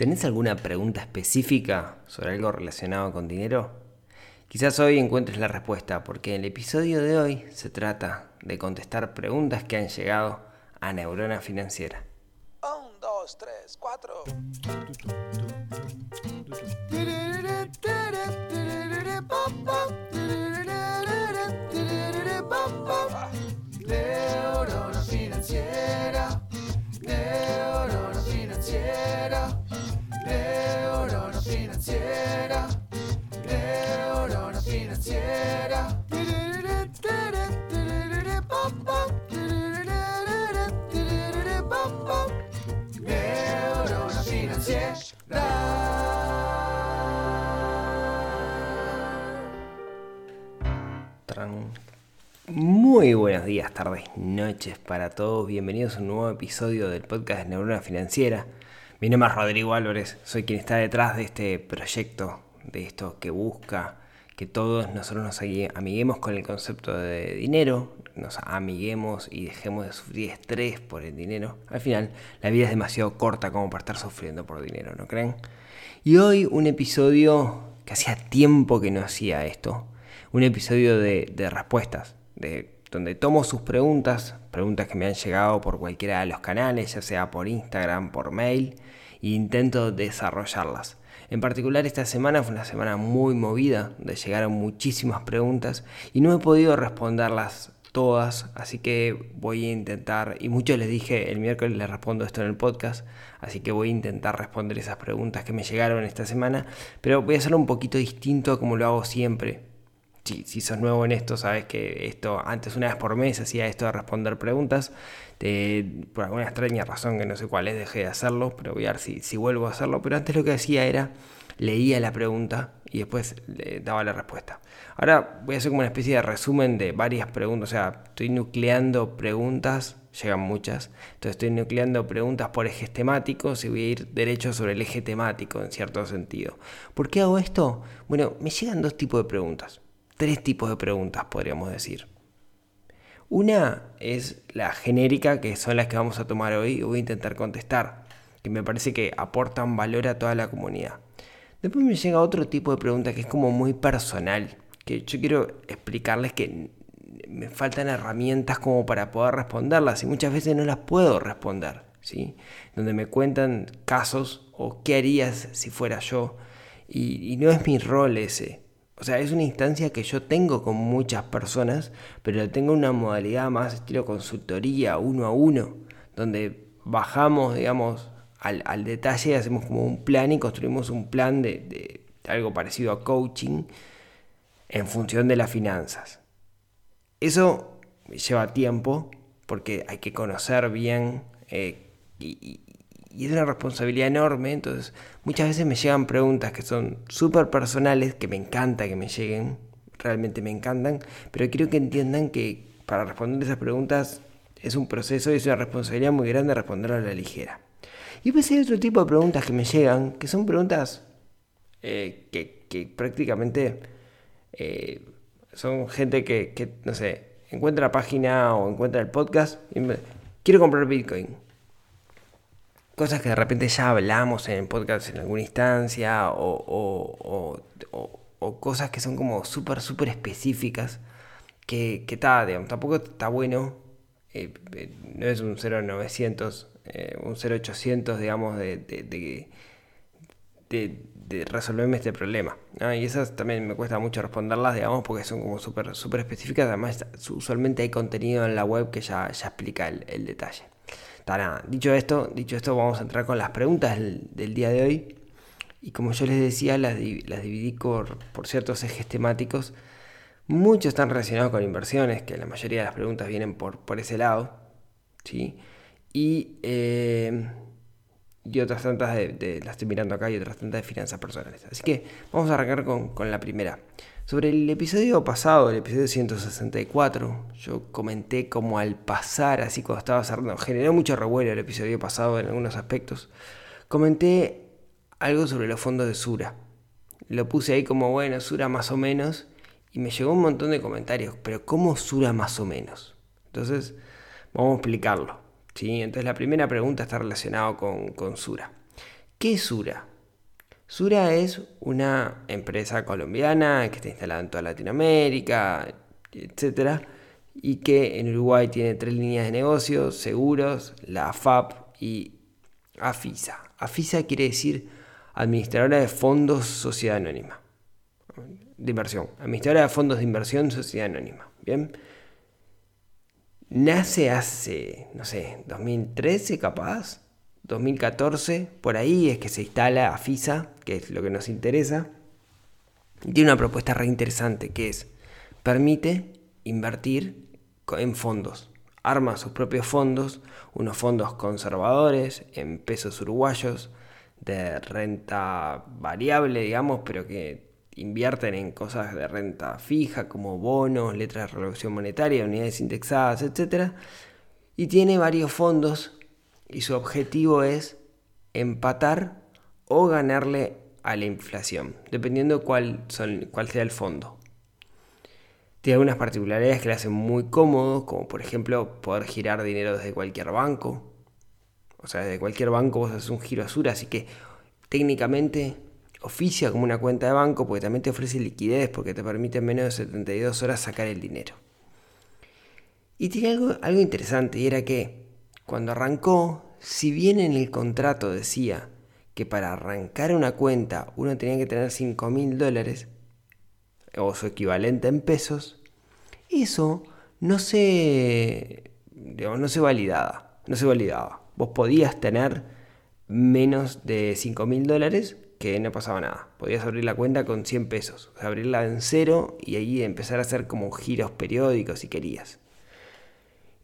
¿Tenés alguna pregunta específica sobre algo relacionado con dinero? Quizás hoy encuentres la respuesta, porque el episodio de hoy se trata de contestar preguntas que han llegado a Neurona Financiera. Un, dos, tres, cuatro. Neurona financiera. Neurona financiera. Financiera. Muy buenos días, tardes, noches para todos. Bienvenidos a un nuevo episodio del podcast Neurona Financiera. Mi nombre es Rodrigo Álvarez, soy quien está detrás de este proyecto, de esto que busca que todos nosotros nos amiguemos con el concepto de dinero, nos amiguemos y dejemos de sufrir estrés por el dinero. Al final, la vida es demasiado corta como para estar sufriendo por dinero, ¿no creen? Y hoy un episodio que hacía tiempo que no hacía esto, un episodio de, de respuestas, de, donde tomo sus preguntas, preguntas que me han llegado por cualquiera de los canales, ya sea por Instagram, por mail, e intento desarrollarlas. En particular esta semana fue una semana muy movida, de llegaron muchísimas preguntas y no he podido responderlas todas, así que voy a intentar, y muchos les dije el miércoles les respondo esto en el podcast, así que voy a intentar responder esas preguntas que me llegaron esta semana, pero voy a hacerlo un poquito distinto a como lo hago siempre. Si, si sos nuevo en esto, sabes que esto antes una vez por mes hacía esto de responder preguntas. Por alguna extraña razón que no sé cuál es, dejé de hacerlo, pero voy a ver si, si vuelvo a hacerlo. Pero antes lo que hacía era leía la pregunta y después le daba la respuesta. Ahora voy a hacer como una especie de resumen de varias preguntas, o sea, estoy nucleando preguntas, llegan muchas, entonces estoy nucleando preguntas por ejes temáticos y voy a ir derecho sobre el eje temático en cierto sentido. ¿Por qué hago esto? Bueno, me llegan dos tipos de preguntas, tres tipos de preguntas podríamos decir. Una es la genérica, que son las que vamos a tomar hoy y voy a intentar contestar, que me parece que aportan valor a toda la comunidad. Después me llega otro tipo de pregunta que es como muy personal, que yo quiero explicarles que me faltan herramientas como para poder responderlas y muchas veces no las puedo responder, ¿sí? Donde me cuentan casos o qué harías si fuera yo y, y no es mi rol ese. O sea, es una instancia que yo tengo con muchas personas, pero tengo una modalidad más estilo consultoría, uno a uno, donde bajamos, digamos, al, al detalle, hacemos como un plan y construimos un plan de, de, algo parecido a coaching en función de las finanzas. Eso lleva tiempo porque hay que conocer bien eh, y, y es una responsabilidad enorme, entonces muchas veces me llegan preguntas que son súper personales, que me encanta que me lleguen, realmente me encantan, pero quiero que entiendan que para responder esas preguntas es un proceso y es una responsabilidad muy grande responder a la ligera. Y pues hay otro tipo de preguntas que me llegan, que son preguntas eh, que, que, prácticamente eh, son gente que, no sé, encuentra la página o encuentra el podcast y quiero comprar Bitcoin cosas que de repente ya hablamos en el podcast en alguna instancia o, o, cosas que son como súper, súper específicas que, que digamos, tampoco está bueno, eh, eh, no es un 0900, eh, un 0800, digamos, de, de, resolverme este problema. Y esas también me cuesta mucho responderlas, digamos, porque son como súper, súper específicas. Además, usualmente hay contenido en la web que ya, ya explica el detalle. Dicho esto, dicho esto, vamos a entrar con las preguntas del, día de hoy. Y como yo les decía, las, dividí por, por, ciertos ejes temáticos. Muchos están relacionados con inversiones, que la mayoría de las preguntas vienen por, por ese lado. ¿sí? Y, eh, y otras tantas de, las estoy mirando acá y otras tantas de finanzas personales. Así que vamos a arrancar con, con la primera. Sobre el episodio pasado, el episodio 164, yo comenté como al pasar, así cuando estaba cerrando, generó mucho revuelo el episodio pasado en algunos aspectos. Comenté algo sobre los fondos de Sura. Lo puse ahí como, bueno, Sura más o menos, y me llegó un montón de comentarios, pero ¿cómo Sura más o menos? Entonces, vamos a explicarlo. ¿Sí? Entonces, la primera pregunta está relacionada con, Sura. ¿Qué es Sura? Sura es una empresa colombiana que está instalada en toda Latinoamérica, etc. Y que en Uruguay tiene tres líneas de negocio, seguros, la AFAP y AFISA. AFISA quiere decir Administradora de Fondos Sociedad Anónima. De inversión. Administradora de Fondos de Inversión Sociedad Anónima. Bien. Nace hace, no sé, 2013 capaz 2014, por ahí es que se instala AFISA, que es lo que nos interesa. Y tiene una propuesta re interesante que es, permite invertir en fondos. Arma sus propios fondos, unos fondos conservadores en pesos uruguayos, de renta variable, digamos, pero que invierten en cosas de renta fija como bonos, letras de revolución monetaria, unidades indexadas, etc. Y tiene varios fondos y su objetivo es empatar o ganarle a la inflación, dependiendo cuál sea el fondo. Tiene algunas particularidades que le hacen muy cómodo, como por ejemplo poder girar dinero desde cualquier banco. O sea, desde cualquier banco vos haces un giro azul, así que técnicamente oficia como una cuenta de banco porque también te ofrece liquidez porque te permite en menos de 72 horas sacar el dinero. Y tiene algo, algo interesante y era que cuando arrancó, si bien en el contrato decía que para arrancar una cuenta uno tenía que tener 5 mil dólares, o su equivalente en pesos, eso no se, no se validaba. No se validaba. Vos podías tener menos de 5 mil dólares que no pasaba nada. Podías abrir la cuenta con 100 pesos, abrirla en cero y ahí empezar a hacer como giros periódicos si querías.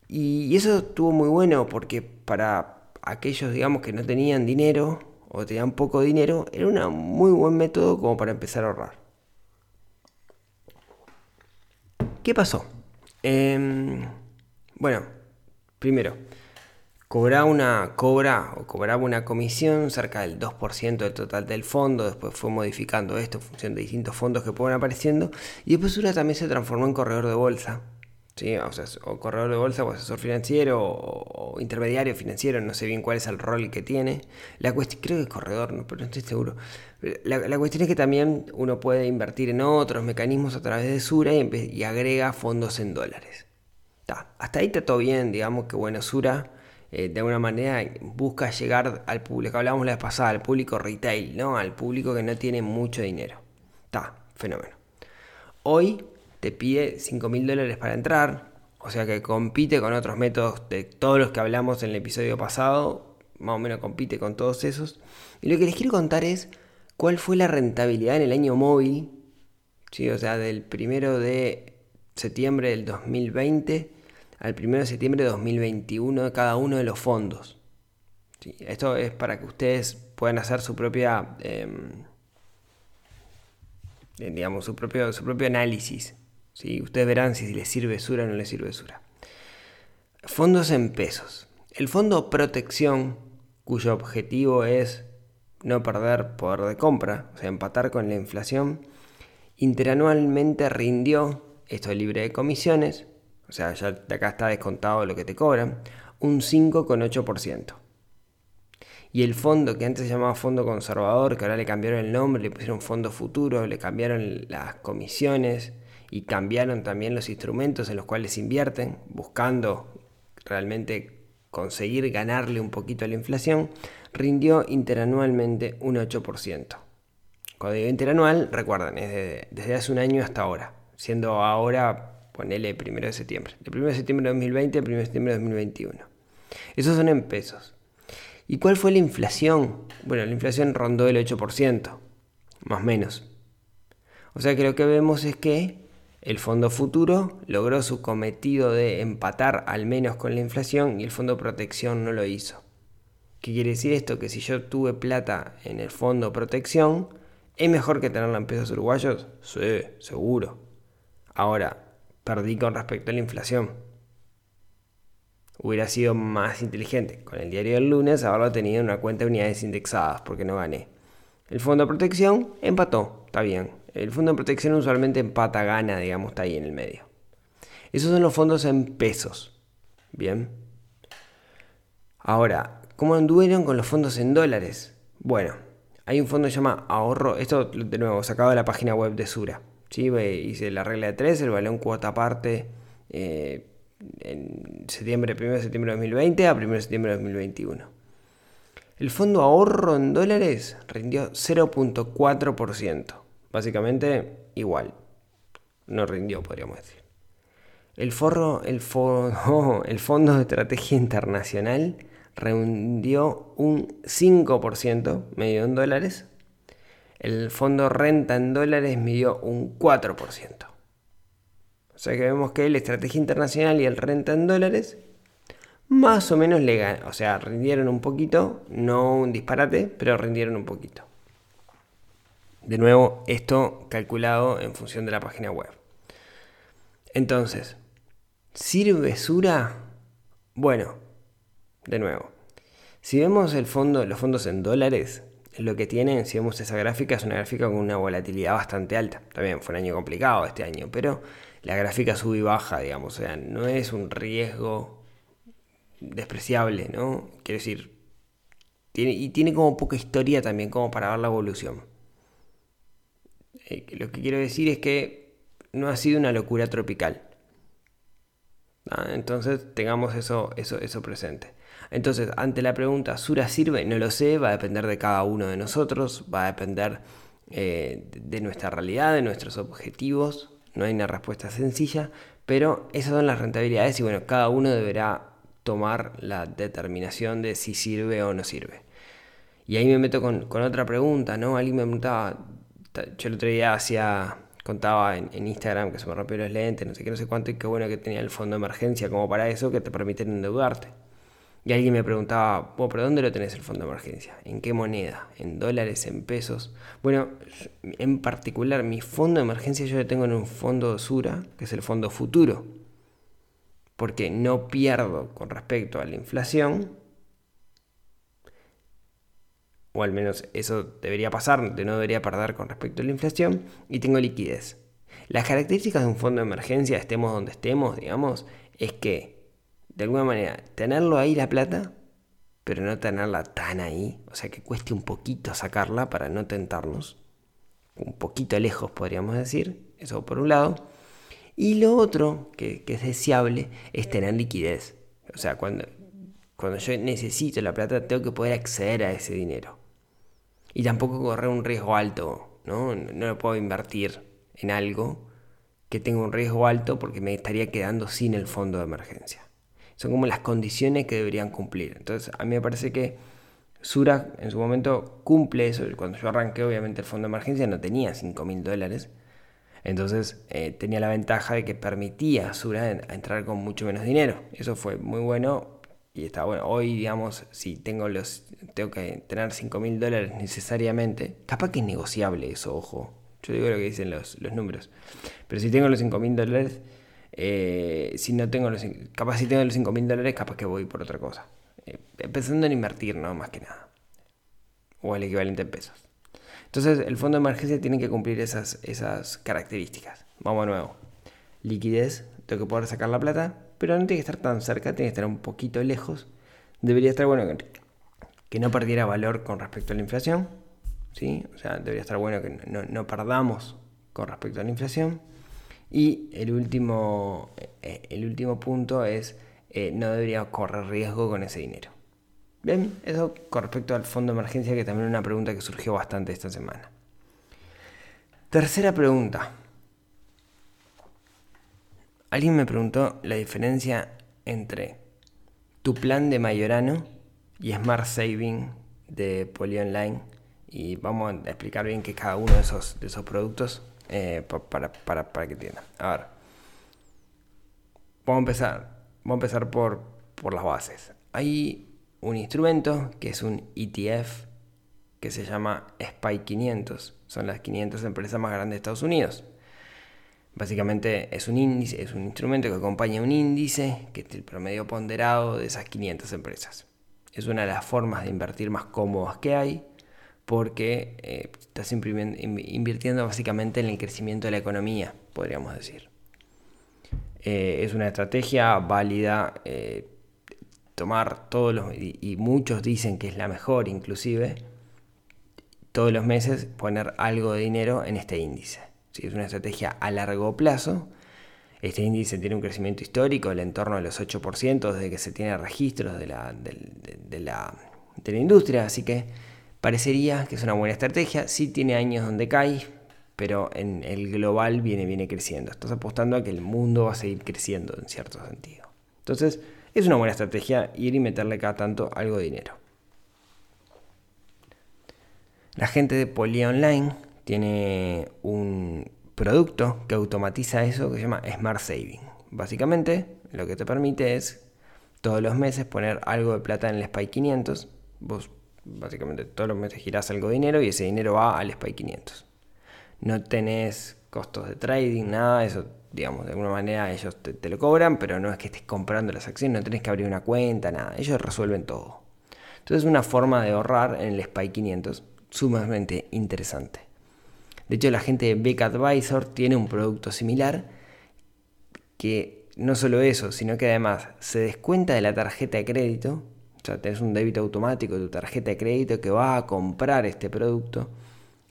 Y eso estuvo muy bueno porque para aquellos, digamos, que no tenían dinero o tenían poco dinero, era un muy buen método como para empezar a ahorrar. ¿Qué pasó? Em, bueno, primero, cobraba una, cobra, o cobraba una comisión cerca del 2% del total del fondo, después fue modificando esto en función de distintos fondos que fueron apareciendo, y después una también se transformó en corredor de bolsa, ¿sí? o, sea, o corredor de bolsa o asesor financiero o, intermediario financiero, no sé bien cuál es el rol que tiene. La creo que es corredor, no, pero no estoy seguro. La, cuestión es que también uno puede invertir en otros mecanismos a través de Sura y, agrega fondos en dólares. hasta ahí está todo bien, digamos que bueno, Sura eh, de alguna manera busca llegar al público, hablábamos la vez pasada, al público retail, ¿no? Al público que no tiene mucho dinero. Está, fenómeno. Hoy te pide 5 mil dólares para entrar, o sea que compite con otros métodos de todos los que hablamos en el episodio pasado, más o menos compite con todos esos. Y lo que les quiero contar es cuál fue la rentabilidad en el año móvil, ¿sí? o sea, del primero de septiembre del 2020 al primero de septiembre de 2021 de cada uno de los fondos. Esto es para que ustedes puedan hacer su propia, em, eh, digamos, su propio, su propio análisis Ustedes verán si les sirve Sura o no les sirve Sura. Fondos en pesos. El fondo protección, cuyo objetivo es no perder poder de compra, o sea, empatar con la inflación, interanualmente rindió, esto es libre de comisiones, o sea, ya acá está descontado lo que te cobran, un 5,8%. Y el fondo que antes se llamaba fondo conservador, que ahora le cambiaron el nombre, le pusieron fondo futuro, le cambiaron las comisiones, y cambiaron también los instrumentos en los cuales invierten, buscando realmente conseguir ganarle un poquito a la inflación, rindió interanualmente un 8%. Cuando digo interanual, recuerden, es desde hace un año hasta ahora, siendo ahora, ponele primero de septiembre, de 1 de septiembre de 2020 a 1 de septiembre de 2021. Esos son en pesos. ¿Y cuál fue la inflación? Bueno, la inflación rondó el 8%, más o menos. O sea que lo que vemos es que el fondo futuro logró su cometido de empatar al menos con la inflación y el fondo protección no lo hizo. ¿Qué quiere decir esto? Que si yo tuve plata en el fondo protección, ¿es mejor que tenerla en pesos uruguayos? Sí, seguro. Ahora, perdí con respecto a la inflación. Hubiera sido más inteligente con el diario del lunes haberlo tenido en una cuenta de unidades indexadas porque no gané. El fondo de protección empató, está bien, el fondo de protección usualmente empata, gana, digamos, está ahí en el medio. Esos son los fondos en pesos. Bien. Ahora, ¿cómo anduvieron con los fondos en dólares? Bueno, hay un fondo que se llama ahorro, esto de nuevo sacado de la página web de Sura. ¿Sí? Hice la regla de 3, el balón cuota aparte eh, en septiembre, 1 de septiembre de 2020 a 1 de septiembre de 2021. El fondo ahorro en dólares rindió 0.4%. Básicamente igual. No rindió, podríamos decir. El, forro, el, el Fondo de Estrategia Internacional rindió un 5%, medio en dólares. El fondo renta en dólares midió un 4%. O sea que vemos que la estrategia internacional y el renta en dólares más o menos legal. O sea, rindieron un poquito, no un disparate, pero rindieron un poquito. De nuevo, esto calculado en función de la página web. Entonces, ¿sirve Sura? Bueno, de nuevo, si vemos el fondo, los fondos en dólares, lo que tienen, si vemos esa gráfica, es una gráfica con una volatilidad bastante alta. También fue un año complicado este año, pero la gráfica sube y baja, digamos, o sea, no es un riesgo despreciable, ¿no? Quiero decir, tiene, y tiene como poca historia también como para ver la evolución. Eh, lo que quiero decir es que no ha sido una locura tropical. ¿Ah? Entonces tengamos eso, eso, eso presente. Entonces, ante la pregunta, ¿Sura sirve? No lo sé, va a depender de cada uno de nosotros, va a depender eh, de nuestra realidad, de nuestros objetivos, no hay una respuesta sencilla, pero esas son las rentabilidades y bueno, cada uno deberá tomar la determinación de si sirve o no sirve. Y ahí me meto con, otra pregunta, ¿no? Alguien me preguntaba, yo el otro día contaba en, en, Instagram que se me rompió los lentes, no sé qué, no sé cuánto, y qué bueno que tenía el fondo de emergencia como para eso, que te permiten endeudarte. Y alguien me preguntaba, ¿pero dónde lo tenés el fondo de emergencia? ¿En qué moneda? ¿En dólares? ¿En pesos? Bueno, en particular, mi fondo de emergencia yo lo tengo en un fondo Sura, que es el fondo futuro. Porque no pierdo con respecto a la inflación, o al menos eso debería pasar, no debería perder con respecto a la inflación, y tengo liquidez. Las características de un fondo de emergencia, estemos donde estemos, digamos, es que de alguna manera, tenerlo ahí la plata, pero no tenerla tan ahí, o sea que cueste un poquito sacarla para no tentarnos, un poquito lejos podríamos decir, eso por un lado. Y lo otro que, es deseable es tener liquidez, o sea, cuando, cuando yo necesito la plata tengo que poder acceder a ese dinero. Y tampoco correr un riesgo alto, ¿no? No lo puedo invertir en algo que tenga un riesgo alto porque me estaría quedando sin el fondo de emergencia son como las condiciones que deberían cumplir. Entonces, a mí me parece que Sura en su momento cumple eso. Cuando yo arranqué, obviamente, el fondo de emergencia no tenía 5 mil dólares. Entonces, eh, tenía la ventaja de que permitía a Sura entrar con mucho menos dinero. Eso fue muy bueno y está bueno. Hoy, digamos, si tengo los tengo que tener 5 mil dólares necesariamente, capaz que es negociable eso, ojo. Yo digo lo que dicen los, los números. Pero si tengo los 5 mil dólares eh, si no tengo los, capaz si tengo los 5 mil dólares, capaz que voy por otra cosa. Eh, pensando en invertir, no más que nada. O el equivalente en pesos. Entonces, el fondo de emergencia tiene que cumplir esas, esas características. Vamos a nuevo. Liquidez, tengo que poder sacar la plata, pero no tiene que estar tan cerca, tiene que estar un poquito lejos. Debería estar bueno que, no perdiera valor con respecto a la inflación. ¿sí? O sea, debería estar bueno que no, no perdamos con respecto a la inflación y el último, eh, el último punto es, eh, no debería correr riesgo con ese dinero. Bien, eso con respecto al fondo de emergencia, que también es una pregunta que surgió bastante esta semana. Tercera pregunta. Alguien me preguntó la diferencia entre tu plan de Mayorano y Smart Saving de Poly Online. Y vamos a explicar bien qué es cada uno de esos, de esos productos eh, para, para, que entiendan. A ver. Vamos a empezar. Vamos a empezar por, por las bases. Hay un instrumento que es un ETF que se llama SPY 500. Son las 500 empresas más grandes de Estados Unidos. Básicamente es un índice, es un instrumento que acompaña un índice que es el promedio ponderado de esas 500 empresas. Es una de las formas de invertir más cómodas que hay porque eh, estás invirtiendo básicamente en el crecimiento de la economía, podríamos decir. Eh, es una estrategia válida eh, tomar todos los, y, muchos dicen que es la mejor inclusive, todos los meses poner algo de dinero en este índice. Si es una estrategia a largo plazo, este índice tiene un crecimiento histórico del entorno de los 8% desde que se tiene registros de la, de, la, de la industria, así que parecería que es una buena estrategia. Sí tiene años donde cae, pero en el global viene, viene creciendo. Estás apostando a que el mundo va a seguir creciendo en cierto sentido. Entonces, es una buena estrategia ir y meterle cada tanto algo de dinero. La gente de Poly Online tiene un producto que automatiza eso que se llama Smart Saving. Básicamente, lo que te permite es todos los meses poner algo de plata en el SPY 500. Vos básicamente todos los meses girás algo de dinero y ese dinero va al SPY 500. No tenés costos de trading, nada, eso digamos, de alguna manera ellos te, lo cobran, pero no es que estés comprando las acciones, no tenés que abrir una cuenta, nada, ellos resuelven todo. Entonces es una forma de ahorrar en el SPY 500 sumamente interesante. De hecho, la gente de Beck Advisor tiene un producto similar que no solo eso, sino que además se descuenta de la tarjeta de crédito, sea, tenés un débito automático de tu tarjeta de crédito que va a comprar este producto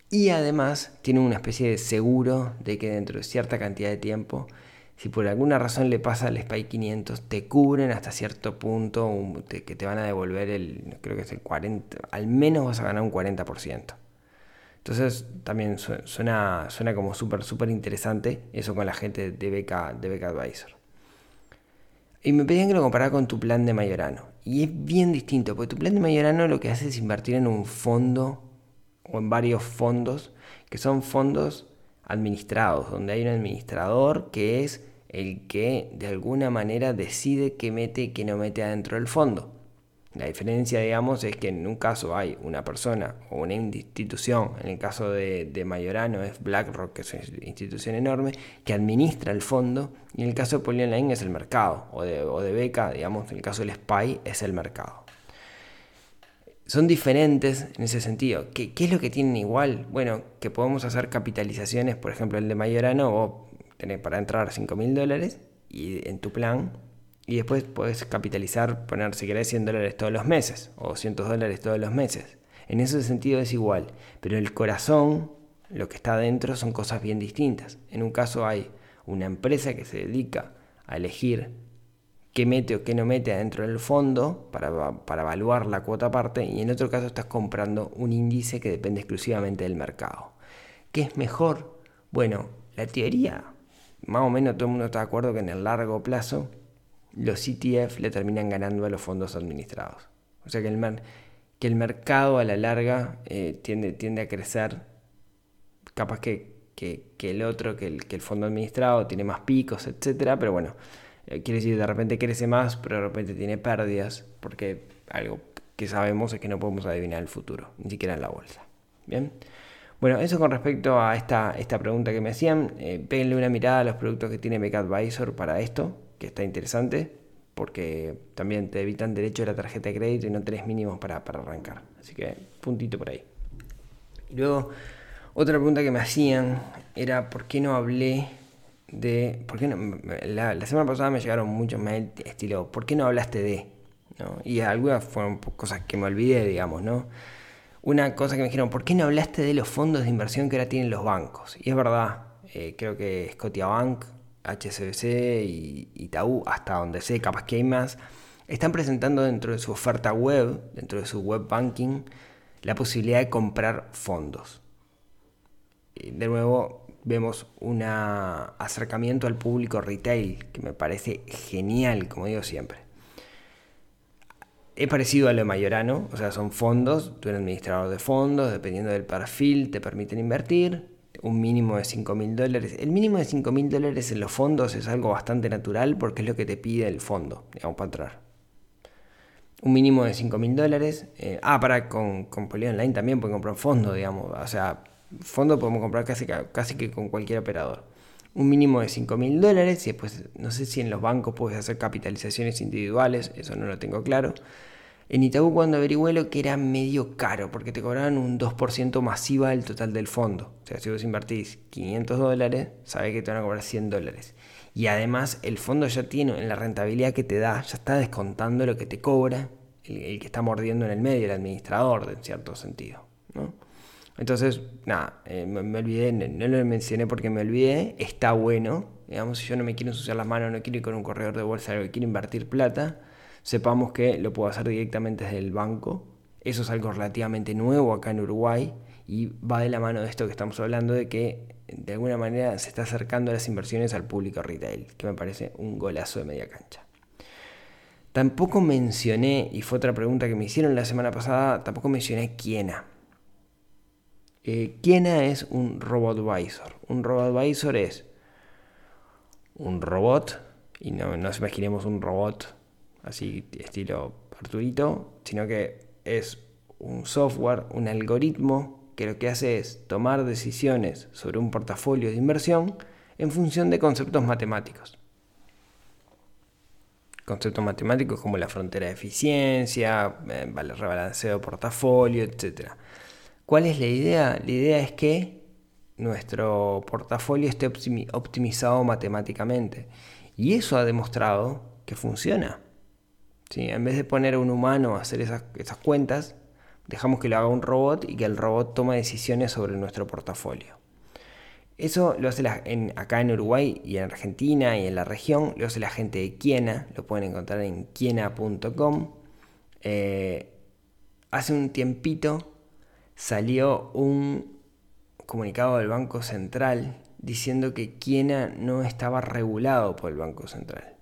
y además tiene una especie de seguro de que dentro de cierta cantidad de tiempo si por alguna razón le pasa al SPY 500, te cubren hasta cierto punto que te van a devolver el, creo que es el 40, al menos vas a ganar un 40%. Entonces también suena, suena como súper, súper interesante eso con la gente de Beca, de Beca Advisor. Y me pedían que lo comparara con tu plan de Mayorano. Y es bien distinto, porque tu plan de Mayorano lo que hace es invertir en un fondo o en varios fondos, que son fondos administrados, donde hay un administrador que es el que de alguna manera decide qué mete y qué no mete adentro del fondo. La diferencia, digamos, es que en un caso hay una persona o una institución, en el caso de, Mayorano es BlackRock, que es una institución enorme, que administra el fondo, y en el caso de Polyonline es el mercado, o de, o de Beca, digamos, en el caso del SPY es el mercado. Son diferentes en ese sentido. ¿Qué, ¿Qué, es lo que tienen igual? Bueno, que podemos hacer capitalizaciones, por ejemplo, el de Mayorano, o tener para entrar 5 mil dólares y en tu plan y después puedes capitalizar, poner si querés 100 dólares todos los meses o 200 dólares todos los meses. En ese sentido es igual, pero el corazón, lo que está adentro son cosas bien distintas. En un caso hay una empresa que se dedica a elegir qué mete o qué no mete adentro del fondo para, para evaluar la cuota aparte y en otro caso estás comprando un índice que depende exclusivamente del mercado. ¿Qué es mejor? Bueno, la teoría, más o menos todo el mundo está de acuerdo que en el largo plazo los ETF le terminan ganando a los fondos administrados. O sea que el, que el mercado a la larga eh, tiende, tiende, a crecer, capaz que, que, el otro, que el, que el, fondo administrado tiene más picos, etcétera, pero bueno, eh, quiere decir de repente crece más, pero de repente tiene pérdidas, porque algo que sabemos es que no podemos adivinar el futuro, ni siquiera en la bolsa. Bien. Bueno, eso con respecto a esta, esta pregunta que me hacían. Eh, una mirada a los productos que tiene Beck Advisor para esto que está interesante, porque también te evitan derecho a la tarjeta de crédito y no tenés mínimos para, arrancar. Así que puntito por ahí. luego, otra pregunta que me hacían era por qué no hablé de... ¿por qué no, la, semana pasada me llegaron muchos mails estilo, ¿por qué no hablaste de? Y algunas fueron cosas que me olvidé, digamos, ¿no? Una cosa que me dijeron, ¿por qué no hablaste de los fondos de inversión que ahora tienen los bancos? Y es verdad, eh, creo que Scotiabank HSBC y Itaú, hasta donde sé, capaz que hay más, están presentando dentro de su oferta web, dentro de su web banking, la posibilidad de comprar fondos. De nuevo, vemos un acercamiento al público retail que me parece genial, como digo siempre. Es parecido a lo de Mayorano, o sea, son fondos, tú eres administrador de fondos, dependiendo del perfil, te permiten invertir, un mínimo de 5 mil dólares. El mínimo de 5 mil dólares en los fondos es algo bastante natural porque es lo que te pide el fondo, digamos, para entrar. Un mínimo de 5 mil dólares. Eh, ah, para con, con Poly Online también pueden comprar fondo, digamos. O sea, fondo podemos comprar casi, casi que con cualquier operador. Un mínimo de 5 mil dólares y después no sé si en los bancos puedes hacer capitalizaciones individuales, eso no lo tengo claro. En Itaú cuando averigüé lo que era medio caro, porque te cobraban un 2% masiva del total del fondo. O sea, si vos invertís 500 dólares, sabés que te van a cobrar 100 dólares. Y además el fondo ya tiene, en la rentabilidad que te da, ya está descontando lo que te cobra el, que está mordiendo en el medio, el administrador, en cierto sentido. Entonces, nada, eh, me, olvidé, no, no lo mencioné porque me olvidé, está bueno, digamos, si yo no me quiero ensuciar las manos, no quiero ir con un corredor de bolsa, que quiero invertir plata, sepamos que lo puedo hacer directamente desde el banco. Eso es algo relativamente nuevo acá en Uruguay y va de la mano de esto que estamos hablando de que de alguna manera se está acercando las inversiones al público retail, que me parece un golazo de media cancha. Tampoco mencioné, y fue otra pregunta que me hicieron la semana pasada, tampoco mencioné Kiena. Eh, Kiena es un robot advisor. Un robot advisor es un robot, y no nos imaginemos un robot así estilo Arturito, sino que es un software, un algoritmo que lo que hace es tomar decisiones sobre un portafolio de inversión en función de conceptos matemáticos. Conceptos matemáticos como la frontera de eficiencia, eh, rebalanceo de portafolio, etc. ¿Cuál es la idea? La idea es que nuestro portafolio esté optimizado matemáticamente. Y eso ha demostrado que funciona. ¿Sí? En vez de poner a un humano a hacer esas, cuentas, dejamos que lo haga un robot y que el robot tome decisiones sobre nuestro portafolio. Eso lo hace en, acá en Uruguay y en Argentina y en la región, lo hace la gente de Kiena, lo pueden encontrar en kiena.com. Eh, hace un tiempito salió un comunicado del Banco Central diciendo que Kiena no estaba regulado por el Banco Central.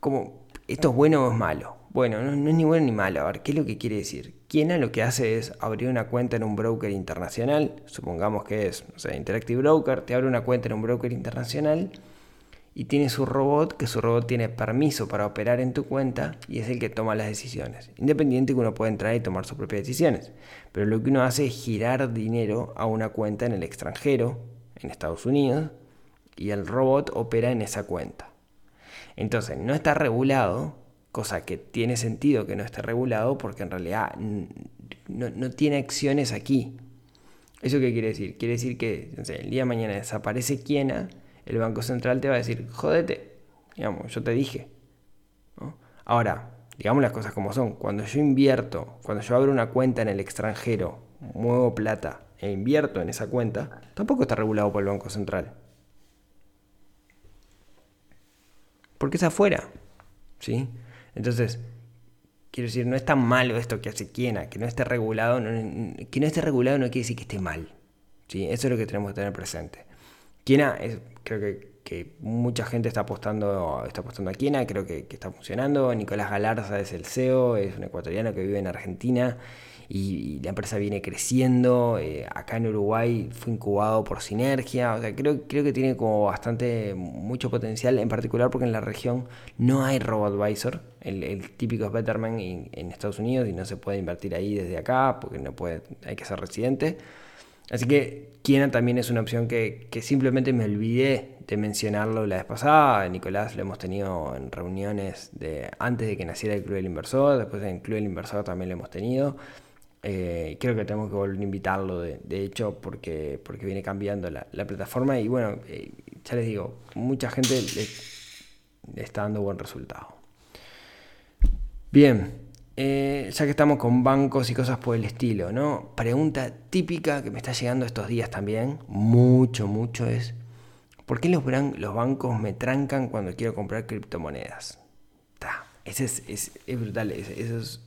Como, ¿esto es bueno o es malo? Bueno, no, es ni bueno ni malo. A ver, ¿qué es lo que quiere decir? Kiena lo que hace es abrir una cuenta en un broker internacional. Supongamos que es, no sé, Interactive Broker. Te abre una cuenta en un broker internacional y tiene su robot, que su robot tiene permiso para operar en tu cuenta y es el que toma las decisiones. Independiente que uno pueda entrar y tomar sus propias decisiones. Pero lo que uno hace es girar dinero a una cuenta en el extranjero, en Estados Unidos, y el robot opera en esa cuenta. Entonces, no está regulado, cosa que tiene sentido que no esté regulado porque en realidad no, no tiene acciones aquí. ¿Eso qué quiere decir? Quiere decir que el día de mañana desaparece Kiena el Banco Central te va a decir, jodete, digamos, yo te dije. Ahora, digamos las cosas como son, cuando yo invierto, cuando yo abro una cuenta en el extranjero, muevo plata e invierto en esa cuenta, tampoco está regulado por el Banco Central. Porque es afuera. ¿Sí? Entonces, quiero decir, no es tan malo esto que hace Kiena, que no esté regulado, que no esté regulado no quiere decir que esté mal. ¿sí? Eso es lo que tenemos que tener presente. Es, creo que, mucha gente está apostando, está apostando a Kiena, creo que, está funcionando. Nicolás Galarza es el CEO, es un ecuatoriano que vive en Argentina y, la empresa viene creciendo. Eh, acá en Uruguay fue incubado por Sinergia, o sea, creo, creo que tiene como bastante, mucho potencial, en particular porque en la región no hay RoboAdvisor, el, el típico es Betterman en, Estados Unidos y no se puede invertir ahí desde acá porque no puede, hay que ser residente. Así que Kiena también es una opción que, simplemente me olvidé de mencionarlo la vez pasada. Nicolás lo hemos tenido en reuniones de antes de que naciera el Club del Inversor, después en el Club del Inversor también lo hemos tenido. Eh, creo que tenemos que volver a invitarlo, de, hecho, porque, porque viene cambiando la, plataforma y bueno, eh, ya les digo, mucha gente le está dando buen resultado. Bien, eh, ya que estamos con bancos y cosas por el estilo, ¿no? Pregunta típica que me está llegando estos días también, mucho, mucho, es, ¿por qué los, bancos me trancan cuando quiero comprar criptomonedas? ese es, brutal, eso es,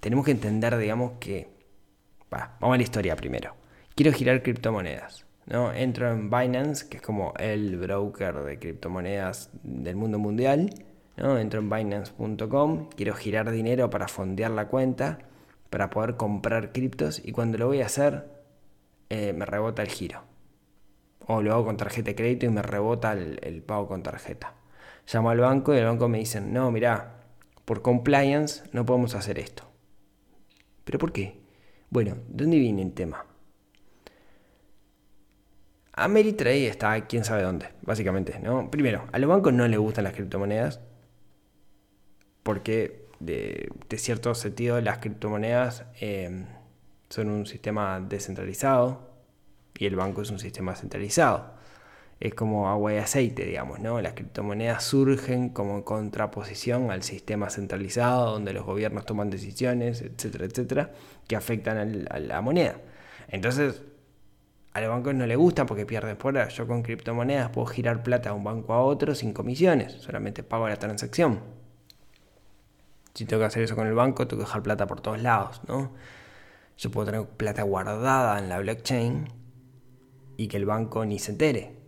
tenemos que entender, digamos, que, vamos a la historia primero. Quiero girar criptomonedas. ¿no? Entro en Binance, que es como el broker de criptomonedas del mundo mundial, Entro en Binance.com, quiero girar dinero para fondear la cuenta, para poder comprar criptos y cuando lo voy a hacer eh, me rebota el giro. O lo hago con tarjeta de crédito y me rebota el, pago con tarjeta. Llamo al banco y el banco me dicen, no, mira, por compliance no podemos hacer esto. ¿Pero por qué? Bueno, ¿dónde viene el tema? Ameritrade está quién sabe dónde, básicamente, ¿no? Primero, a los bancos no les gustan las criptomonedas, porque de, cierto sentido las criptomonedas eh, son un sistema descentralizado y el banco es un sistema centralizado. Es como agua y aceite, digamos, ¿no? Las criptomonedas surgen como contraposición al sistema centralizado donde los gobiernos toman decisiones, etcétera, etcétera, que afectan a la moneda. Entonces, a los bancos no les gusta porque pierden por Yo con criptomonedas puedo girar plata de un banco a otro sin comisiones, solamente pago la transacción. Si tengo que hacer eso con el banco, tengo que dejar plata por todos lados, ¿no? Yo puedo tener plata guardada en la blockchain y que el banco ni se entere.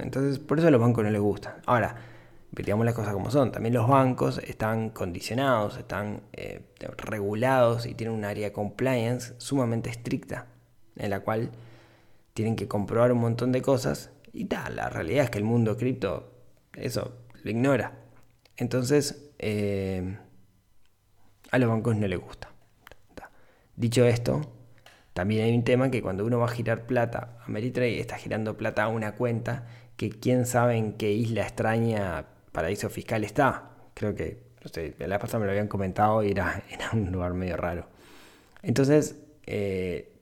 Entonces, por eso a los bancos no les gustan. Ahora, digamos las cosas como son. También los bancos están condicionados, están eh, regulados y tienen un área de compliance sumamente estricta, en la cual tienen que comprobar un montón de cosas y tal. La realidad es que el mundo cripto eso lo ignora. Entonces, eh, a los bancos no les gusta. Dicho esto, también hay un tema que cuando uno va a girar plata a Meritrade, está girando plata a una cuenta que quién sabe en qué isla extraña, paraíso fiscal está. Creo que, no sé, la pasada me lo habían comentado y era, un lugar medio raro. Entonces, eh,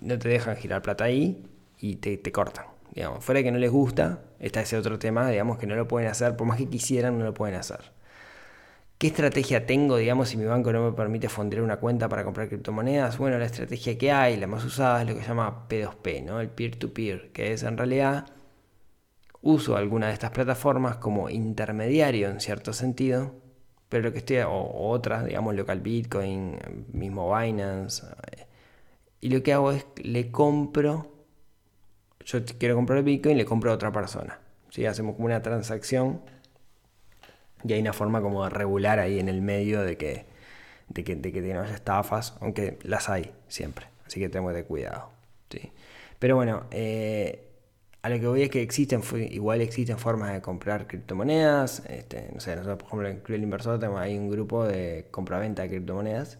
no te dejan girar plata ahí y te, cortan. Digamos, fuera de que no les gusta, está ese otro tema, digamos que no lo pueden hacer, por más que quisieran, no lo pueden hacer. ¿Qué estrategia tengo, digamos, si mi banco no me permite fondear una cuenta para comprar criptomonedas? Bueno, la estrategia que hay, la más usada, es lo que se llama P2P, ¿no? El peer-to-peer, que es en realidad uso alguna de estas plataformas como intermediario en cierto sentido, pero lo que estoy, o, otras, digamos, local Bitcoin, mismo Binance, y lo que hago es le compro, yo quiero comprar Bitcoin, le compro a otra persona. ¿sí? Hacemos como una transacción y hay una forma como de regular ahí en el medio de que, de que, de que estafas, aunque las hay siempre. Así que tenemos que tener cuidado. ¿sí? Pero bueno, eh, a lo que voy es que existen, igual existen formas de comprar criptomonedas. Este, no sé, nosotros, por ejemplo, en Inversor tenemos, hay un grupo de compra-venta de criptomonedas.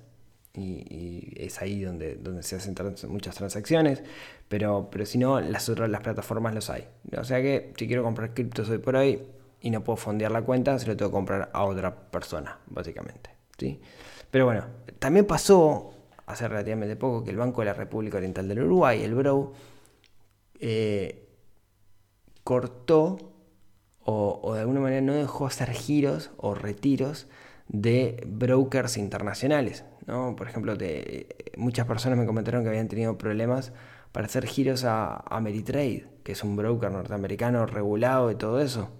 Y, es ahí donde, donde se hacen muchas transacciones, pero, pero si no, las otras las plataformas los hay. O sea que si quiero comprar criptos hoy por hoy, y no puedo fondear la cuenta, se lo tengo que comprar a otra persona, básicamente. ¿sí? Pero bueno, también pasó hace relativamente poco que el Banco de la República Oriental del Uruguay, el BRO, eh, cortó o, de alguna manera no dejó hacer giros o retiros de brokers internacionales. ¿no? Por ejemplo, de, muchas personas me comentaron que habían tenido problemas para hacer giros a Ameritrade, que es un broker norteamericano regulado y todo eso.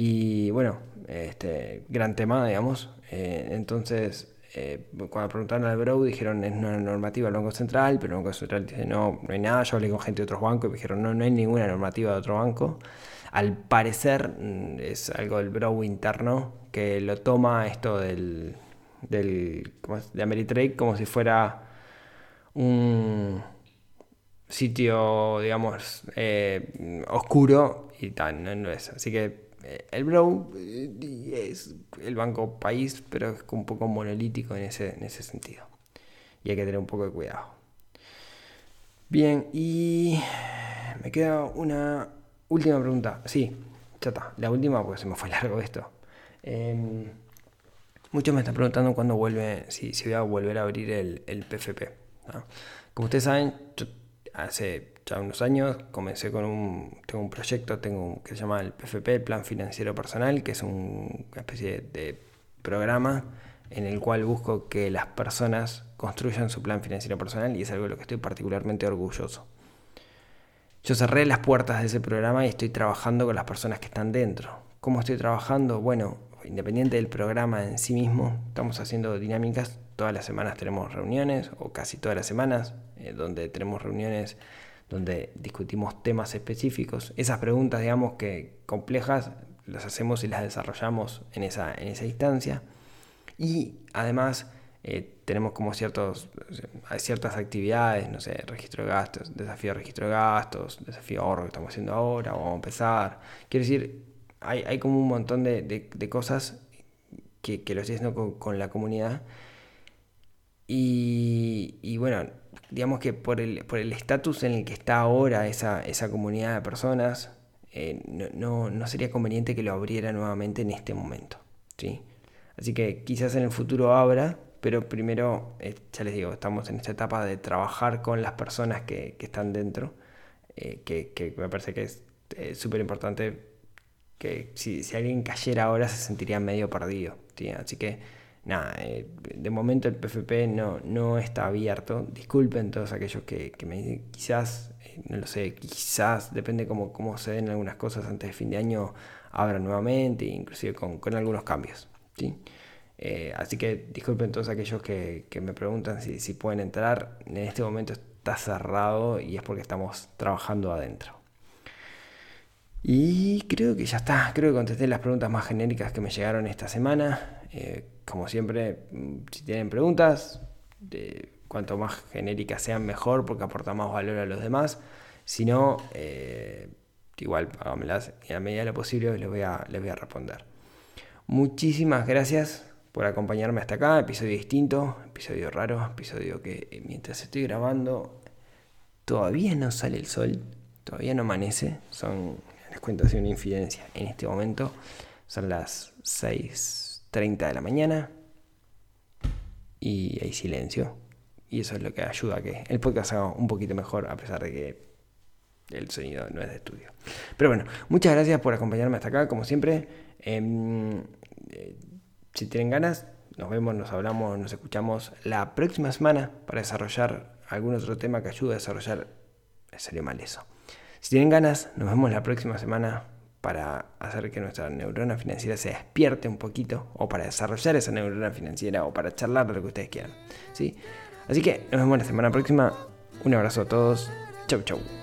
Y bueno, este, gran tema, digamos. Eh, entonces, eh, cuando preguntaron al Bro, dijeron es una normativa del Banco Central, pero el Banco Central dice no, no hay nada. Yo hablé con gente de otros bancos y me dijeron no, no hay ninguna normativa de otro banco. Al parecer mm, es algo del Bro interno que lo toma esto del, del de Ameritrade como si fuera un sitio, digamos, eh, oscuro y tal, no, no es. Así que el Bro eh, es el banco país, pero es un poco monolítico en ese, en ese sentido. Y hay que tener un poco de cuidado. Bien, y me queda una última pregunta. Sí, ya está. La última, porque se me fue largo esto. Em, muchos me están preguntando cuándo vuelve, si, si voy a volver a abrir el, el PFP. Como ustedes saben, hace ya unos años comencé con un, tengo un proyecto tengo que se llama el PFP, el Plan Financiero Personal, que es una especie de programa en el cual busco que las personas construyan su plan financiero personal y es algo de lo que estoy particularmente orgulloso. Yo cerré las puertas de ese programa y estoy trabajando con las personas que están dentro. ¿Cómo estoy trabajando? Bueno, independiente del programa en sí mismo, estamos haciendo dinámicas. Todas las semanas tenemos reuniones, o casi todas las semanas, eh, donde tenemos reuniones donde discutimos temas específicos. Esas preguntas, digamos que complejas, las hacemos y las desarrollamos en esa, en esa instancia. Y además eh, tenemos como ciertos, ciertas actividades, no sé, registro de gastos, desafío de registro de gastos, desafío de ahorro que estamos haciendo ahora, vamos a empezar. Quiero decir, hay, hay como un montón de, de, cosas que, que, lo estoy haciendo con, la comunidad. Y, y bueno, digamos que por el por el estatus en el que está ahora esa, esa comunidad de personas, eh, no, no, sería conveniente que lo abriera nuevamente en este momento. ¿sí? Así que quizás en el futuro abra, pero primero, eh, ya les digo, estamos en esta etapa de trabajar con las personas que, que están dentro eh, que, que me parece que es súper importante que si, si, alguien cayera ahora se sentiría medio perdido. ¿sí? Así que nada, eh, de momento el PFP no, no está abierto. Disculpen todos aquellos que, me dicen, quizás, eh, no lo sé, quizás, depende cómo, cómo se den algunas cosas antes de fin de año, abra nuevamente, inclusive con, con algunos cambios. ¿sí? Eh, así que disculpen todos aquellos que, que me preguntan si, si pueden entrar. En este momento está cerrado y es porque estamos trabajando adentro. Y creo que ya está, creo que contesté las preguntas más genéricas que me llegaron esta semana. Eh, como siempre, mm, si tienen preguntas, cuanto más genéricas sean mejor porque aporta más valor a los demás. Si no, eh, igual hágamelas y a medida de lo posible les voy, a, les voy a responder. Muchísimas gracias por acompañarme hasta acá. Episodio distinto, episodio raro, episodio que eh, mientras estoy grabando todavía no sale el sol, todavía no amanece. Son les cuento así una infidencia. En este momento son las 6.30 de la mañana y hay silencio. Y eso es lo que ayuda a que el podcast haga un poquito mejor a pesar de que el sonido no es de estudio. Pero bueno, muchas gracias por acompañarme hasta acá, como siempre. Em, eh, si tienen ganas, nos vemos, nos hablamos, nos escuchamos la próxima semana para desarrollar algún otro tema que ayude a desarrollar. Sería mal eso. Si tienen ganas, nos vemos la próxima semana para hacer que nuestra neurona financiera se despierte un poquito, o para desarrollar esa neurona financiera, o para charlar de lo que ustedes quieran. ¿sí? Así que nos vemos la semana próxima. Un abrazo a todos. Chau, chau.